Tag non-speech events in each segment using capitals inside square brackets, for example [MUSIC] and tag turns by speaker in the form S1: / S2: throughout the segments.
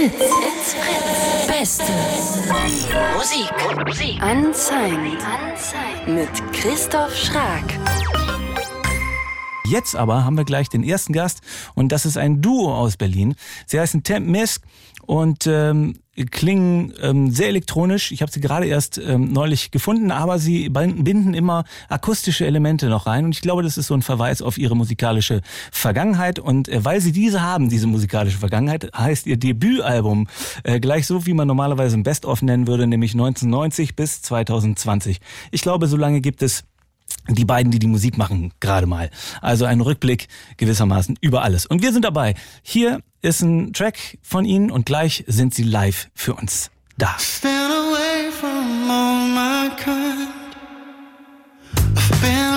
S1: Fritz. It's Fritz. Beste Musik. Musik. Unsigned. Mit Christoph Schrag.
S2: Jetzt aber haben wir gleich den ersten Gast und das ist ein Duo aus Berlin. Sie heißen Temp Misk und ähm, klingen ähm, sehr elektronisch. Ich habe sie gerade erst ähm, neulich gefunden, aber sie binden immer akustische Elemente noch rein und ich glaube, das ist so ein Verweis auf ihre musikalische Vergangenheit und äh, weil sie diese haben, diese musikalische Vergangenheit, heißt ihr Debütalbum äh, gleich so, wie man normalerweise ein Best-of nennen würde, nämlich 1990 bis 2020. Ich glaube, so lange gibt es die beiden, die die Musik machen, gerade mal. Also ein Rückblick gewissermaßen über alles. Und wir sind dabei. Hier ist ein Track von ihnen und gleich sind sie live für uns da.
S3: Stand away from all my kind. I've been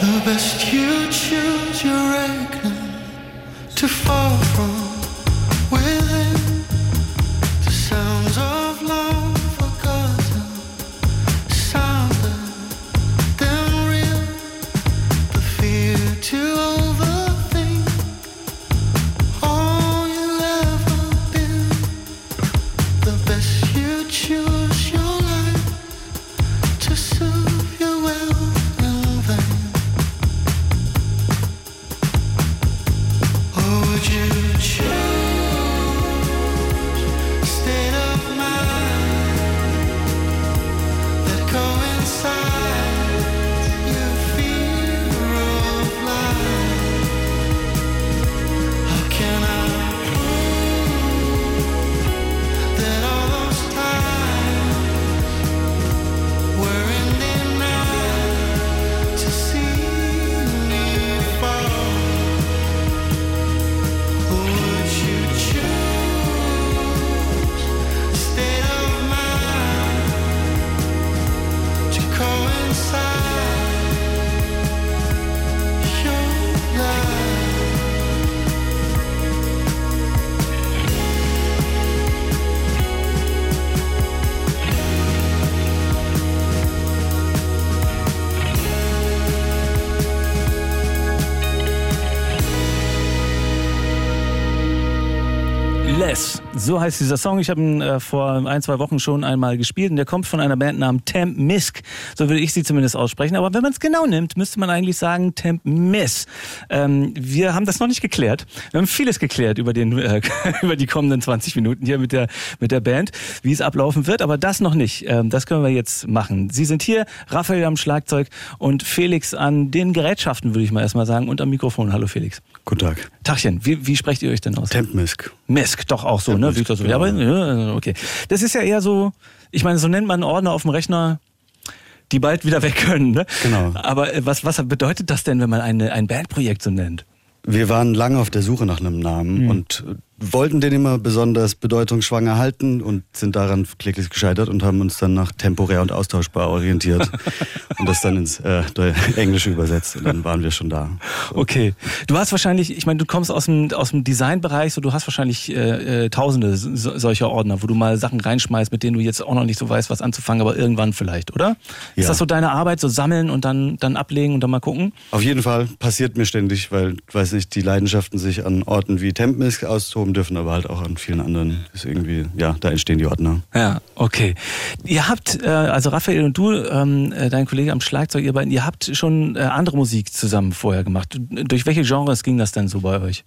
S3: The best you choose your reckoning to fall from
S2: So heißt dieser Song. Ich habe ihn äh, vor ein, zwei Wochen schon einmal gespielt und der kommt von einer Band namens Temp Misk. So würde ich sie zumindest aussprechen. Aber wenn man es genau nimmt, müsste man eigentlich sagen Temp Miss. Ähm, wir haben das noch nicht geklärt. Wir haben vieles geklärt über, den, äh, [LAUGHS] über die kommenden 20 Minuten hier mit der, mit der Band, wie es ablaufen wird. Aber das noch nicht. Ähm, das können wir jetzt machen. Sie sind hier, Raphael am Schlagzeug und Felix an den Gerätschaften, würde ich mal erstmal sagen, und am Mikrofon. Hallo Felix.
S4: Guten Tag.
S2: Tachchen, wie, wie sprecht ihr euch denn aus?
S4: Tempmisk.
S2: Misk, doch auch so, ne?
S4: Misk,
S2: Victor so.
S4: genau.
S2: Ja, ja, okay. Das ist ja eher so, ich meine, so nennt man Ordner auf dem Rechner, die bald wieder [LAUGHS] weg können, ne?
S4: Genau.
S2: Aber äh, was, was bedeutet das denn, wenn man eine, ein Bandprojekt so nennt?
S4: Wir waren lange auf der Suche nach einem Namen
S2: Mhm.
S4: und wollten den immer besonders bedeutungsschwanger halten und sind daran kläglich gescheitert und haben uns dann nach temporär und austauschbar orientiert [LAUGHS] und das dann ins äh, Englische übersetzt und dann waren wir schon da.
S2: Okay. Du hast wahrscheinlich, ich meine, du kommst aus dem, aus dem Designbereich, so du hast wahrscheinlich äh, äh, tausende so, solcher Ordner, wo du mal Sachen reinschmeißt, mit denen du jetzt auch noch nicht so weißt, was anzufangen, aber irgendwann vielleicht, oder?
S4: Ja.
S2: Ist das so deine Arbeit, so sammeln und dann, dann ablegen und dann mal gucken?
S4: Auf jeden Fall passiert mir ständig, weil, weiß nicht, die Leidenschaften sich an Orten wie Tempmisk austoben dürfen, aber halt auch an vielen anderen. Ist irgendwie, ja, da entstehen die Ordner.
S2: Ja, okay. Ihr habt, äh, also Raphael und du, ähm, äh, dein Kollege am Schlagzeug, ihr beiden, ihr habt schon äh, andere Musik zusammen vorher gemacht. Durch welche Genres ging das denn so bei euch?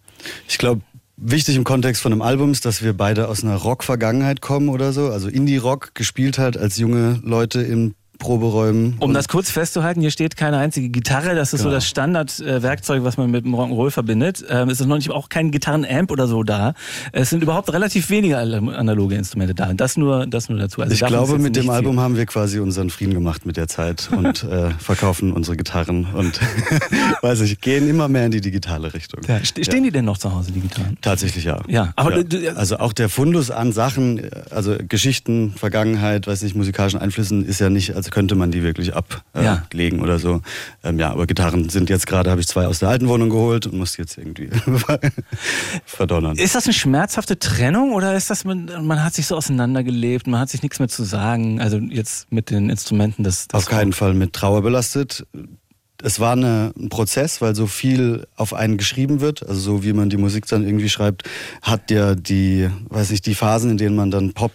S4: Ich glaube, wichtig im Kontext von einem Album ist, dass wir beide aus einer Rock-Vergangenheit kommen oder so. Also Indie-Rock gespielt halt als junge Leute im Proberäumen.
S2: Um das kurz festzuhalten, hier steht keine einzige Gitarre. Das ist
S4: Genau.
S2: so das Standardwerkzeug, was man mit dem Rock'n'Roll verbindet. Ähm, es ist noch nicht auch kein Gitarrenamp oder so da. Es sind überhaupt relativ wenige analoge Instrumente da. Das nur, das nur dazu. Also
S4: ich glaube, mit dem Album
S2: viel.
S4: haben wir quasi unseren Frieden gemacht mit der Zeit und [LAUGHS] äh, verkaufen unsere Gitarren und [LAUGHS] weiß ich, gehen immer mehr in die digitale Richtung.
S2: Ja, ste- stehen die denn noch zu Hause, die Gitarren?
S4: Tatsächlich ja.
S2: Ja, aber du-
S4: also auch der Fundus an Sachen, also Geschichten, Vergangenheit, weiß nicht, musikalischen Einflüssen ist ja nicht, als könnte man die wirklich
S2: Ja.
S4: ablegen oder so. Ähm, ja, aber Gitarren sind jetzt gerade, habe ich zwei aus der alten Wohnung geholt und muss jetzt irgendwie [LAUGHS] verdonnern.
S2: Ist das eine schmerzhafte Trennung oder ist das, man, man hat sich so auseinandergelebt, man hat sich nichts mehr zu sagen? Also jetzt mit den Instrumenten des, des
S4: Auf keinen Fall mit Trauer belastet. Es war eine, ein Prozess, weil so viel auf einen geschrieben wird, also so wie man die Musik dann irgendwie schreibt, hat ja die, weiß nicht, die Phasen, in denen man dann Pop,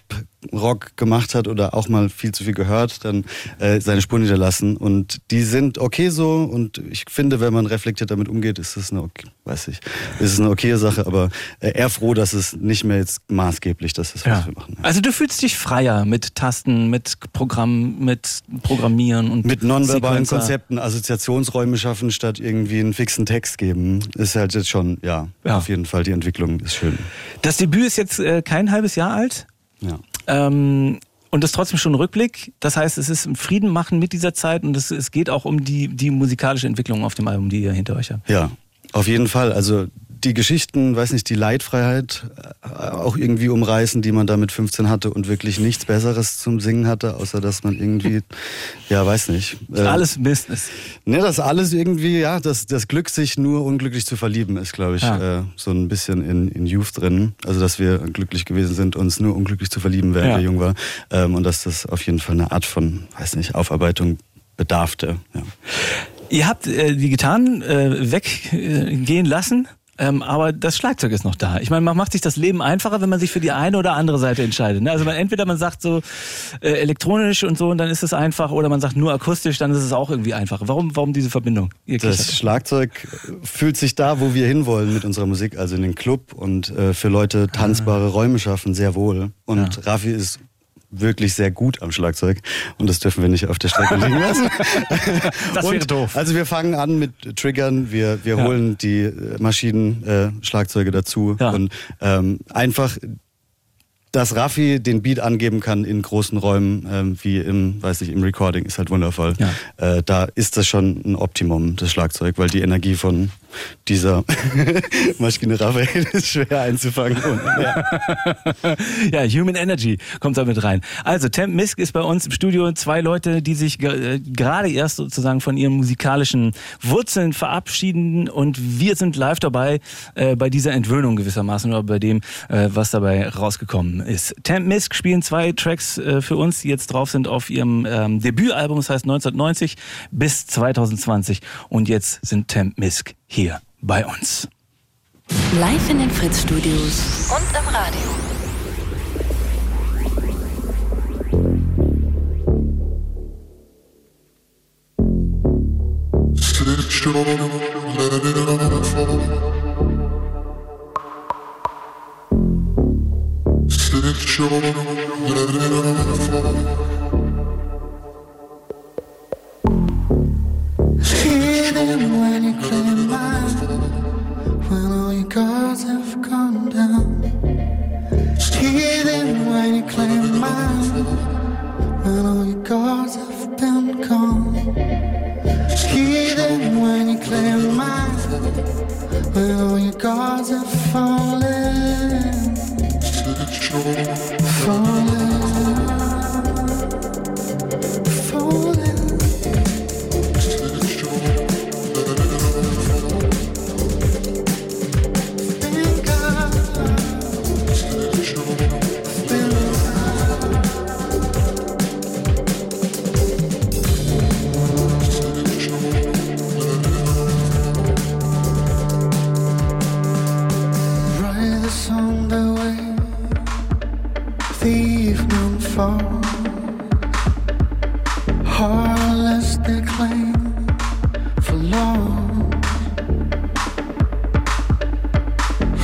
S4: Rock gemacht hat oder auch mal viel zu viel gehört, dann äh, seine Spuren hinterlassen und die sind okay so und ich finde, wenn man reflektiert damit umgeht, ist es eine, okay, weiß ich, ist es eine okaye Sache, aber äh, eher froh, dass es nicht mehr jetzt maßgeblich das ist, was
S2: Ja.
S4: wir machen.
S2: Also du fühlst dich freier mit Tasten, mit Programm, mit Programmieren und
S4: Mit nonverbalen
S2: Sequencer.
S4: Konzepten Assoziationsräume schaffen, statt irgendwie einen fixen Text geben, ist halt jetzt schon, ja,
S2: Ja.
S4: auf jeden Fall die Entwicklung ist schön.
S2: Das Debüt ist jetzt äh, kein halbes Jahr alt.
S4: Ja.
S2: Ähm, und das ist trotzdem schon ein Rückblick. Das heißt, es ist ein Frieden machen mit dieser Zeit und es, es geht auch um die, die musikalische Entwicklung auf dem Album, die ihr hinter euch habt.
S4: Ja, auf jeden Fall. Also die Geschichten, weiß nicht, die Leitfreiheit äh, auch irgendwie umreißen, die man da mit 15 hatte und wirklich nichts Besseres zum Singen hatte, außer dass man irgendwie, [LAUGHS] ja, weiß nicht. äh,
S2: Alles Business.
S4: Ne, das alles irgendwie, ja, das, das Glück, sich nur unglücklich zu verlieben, ist, glaube ich,
S2: Ja.
S4: äh, so ein bisschen in, in Youth drin. Also, dass wir glücklich gewesen sind, uns nur unglücklich zu verlieben, während
S2: Ja.
S4: wir jung waren. Ähm, und dass das auf jeden Fall eine Art von, weiß nicht, Aufarbeitung bedarfte. Ja.
S2: Ihr habt äh, die Gitarren äh, weggehen lassen. Ähm, aber das Schlagzeug ist noch da. Ich meine, man macht sich das Leben einfacher, wenn man sich für die eine oder andere Seite entscheidet. Ne? Also man, entweder man sagt so äh, elektronisch und so und dann ist es einfach, oder man sagt nur akustisch, dann ist es auch irgendwie einfacher. Warum, warum diese Verbindung? Ihr
S4: Das
S2: Kichert?
S4: Schlagzeug fühlt sich da, wo wir hinwollen mit unserer Musik, also in den Club und äh, für Leute tanzbare Räume schaffen, sehr wohl. Und Raffi ist wirklich sehr gut am Schlagzeug und das dürfen wir nicht auf der Strecke [LAUGHS] liegen lassen.
S2: Das wäre
S4: Und,
S2: doof.
S4: Also wir fangen an mit Triggern, wir, wir
S2: Ja.
S4: holen die äh, Maschinen, äh, Schlagzeuge dazu
S2: Ja.
S4: und ähm, einfach dass Raffi den Beat angeben kann in großen Räumen, ähm, wie im, weiß ich, im Recording, ist halt wundervoll.
S2: Ja.
S4: Äh, da ist das schon ein Optimum, das Schlagzeug, weil die Energie von dieser [LAUGHS] Maschine Raphael [LAUGHS] ist schwer einzufangen. Und, ja. [LAUGHS]
S2: Ja, Human Energy kommt da mit rein. Also, Temp Misk ist bei uns im Studio. Zwei Leute, die sich äh, gerade erst sozusagen von ihren musikalischen Wurzeln verabschieden. Und wir sind live dabei äh, bei dieser Entwöhnung gewissermaßen oder bei dem, äh, was dabei rausgekommen ist. Temp Misk spielen zwei Tracks äh, für uns, die jetzt drauf sind auf ihrem ähm, Debütalbum, das heißt 1990 bis 2020. Und jetzt sind Temp Misk hier bei uns.
S1: Live in den Fritz-Studios und im Radio.
S3: Stitch on, let it all fall. Stitch on, let it all fall.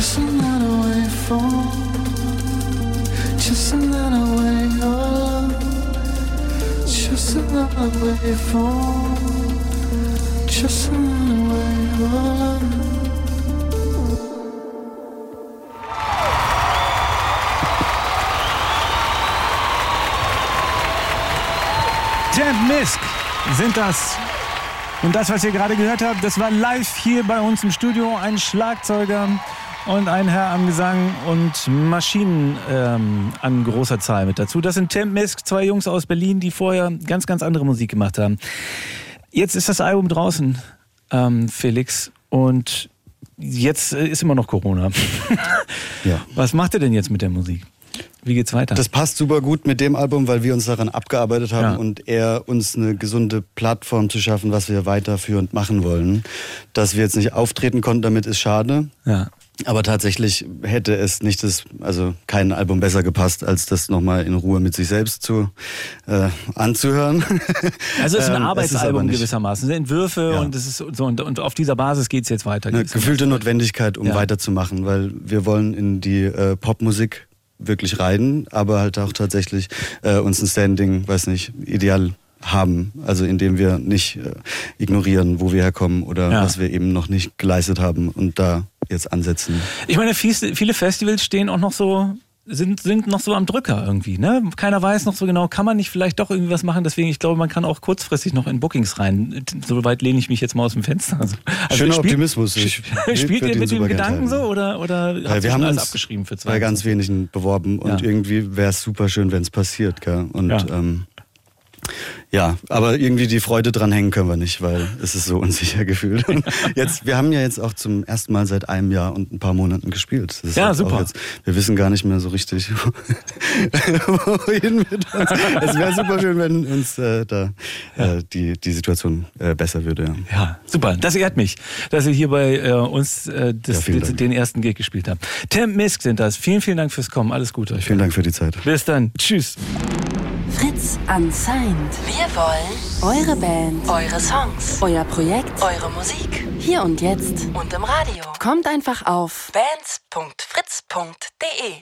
S3: Just
S2: Misk sind das. Und das, was ihr gerade gehört habt, das war live hier bei uns im Studio. Ein Schlagzeuger und ein Herr am Gesang und Maschinen ähm, an großer Zahl mit dazu. Das sind Temp Misk, zwei Jungs aus Berlin, die vorher ganz, ganz andere Musik gemacht haben. Jetzt ist das Album draußen, ähm, Felix, und jetzt äh, ist immer noch Corona. [LAUGHS]
S4: Ja.
S2: Was macht ihr denn jetzt mit der Musik? Wie geht's weiter?
S4: Das passt super gut mit dem Album, weil wir uns daran abgearbeitet haben
S2: Ja.
S4: und er uns eine gesunde Plattform zu schaffen, was wir weiterführend machen wollen. Dass wir jetzt nicht auftreten konnten, damit ist schade.
S2: ja.
S4: Aber tatsächlich hätte es nicht das, also kein Album besser gepasst, als das nochmal in Ruhe mit sich selbst zu äh, anzuhören. [LAUGHS]
S2: Also es ist ein
S4: Ähm, es ist
S2: Arbeitsalbum
S4: nicht-
S2: gewissermaßen. Es sind Entwürfe
S4: Ja.
S2: und es ist so und, und auf dieser Basis geht's jetzt weiter.
S4: Eine gefühlte Notwendigkeit, um
S2: Ja.
S4: weiterzumachen, weil wir wollen in die äh, Popmusik wirklich rein, aber halt auch tatsächlich äh, uns ein Standing, weiß nicht, ideal haben, also indem wir nicht äh, ignorieren, wo wir herkommen oder
S2: Ja.
S4: was wir eben noch nicht geleistet haben und da jetzt ansetzen.
S2: Ich meine, viele Festivals stehen auch noch so sind, sind noch so am Drücker irgendwie, ne? Keiner weiß noch so genau, kann man nicht vielleicht doch irgendwie was machen? Deswegen, ich glaube, man kann auch kurzfristig noch in Bookings rein. So weit lehne ich mich jetzt mal aus dem Fenster. Also,
S4: Schöner
S2: spielt-
S4: Optimismus. Ich [LAUGHS]
S2: Spielt ihr mit dem Gedanken so oder, oder habt
S4: Weil
S2: ihr
S4: wir
S2: schon
S4: haben
S2: alles
S4: uns
S2: abgeschrieben für
S4: bei ganz wenigen beworben und
S2: Ja.
S4: irgendwie wäre es super schön, wenn es passiert. Gell? Und
S2: Ja.
S4: ähm, ja, aber irgendwie die Freude dran hängen können wir nicht, weil es ist so unsicher [LAUGHS] gefühlt. Und jetzt, wir haben ja jetzt auch zum ersten Mal seit einem Jahr und ein paar Monaten gespielt. Das ist
S2: Ja,
S4: halt
S2: super.
S4: Jetzt, wir wissen gar nicht mehr so richtig, [LAUGHS] wohin mit uns. Es wäre super schön, wenn uns äh, da äh, die, die Situation äh, besser würde. Ja.
S2: Ja, super. Das ehrt mich, dass ihr hier bei äh, uns äh, das,
S4: Ja,
S2: den ersten Gig gespielt habt. Temp Misk sind das. Vielen, vielen Dank fürs Kommen. Alles Gute euch.
S4: Vielen Dank für die Zeit.
S2: Bis dann. Tschüss.
S1: Fritz Unsigned. Wir wollen eure Band, eure Songs, euer Projekt, eure Musik. Hier und jetzt und im Radio. Kommt einfach auf bands.fritz.de.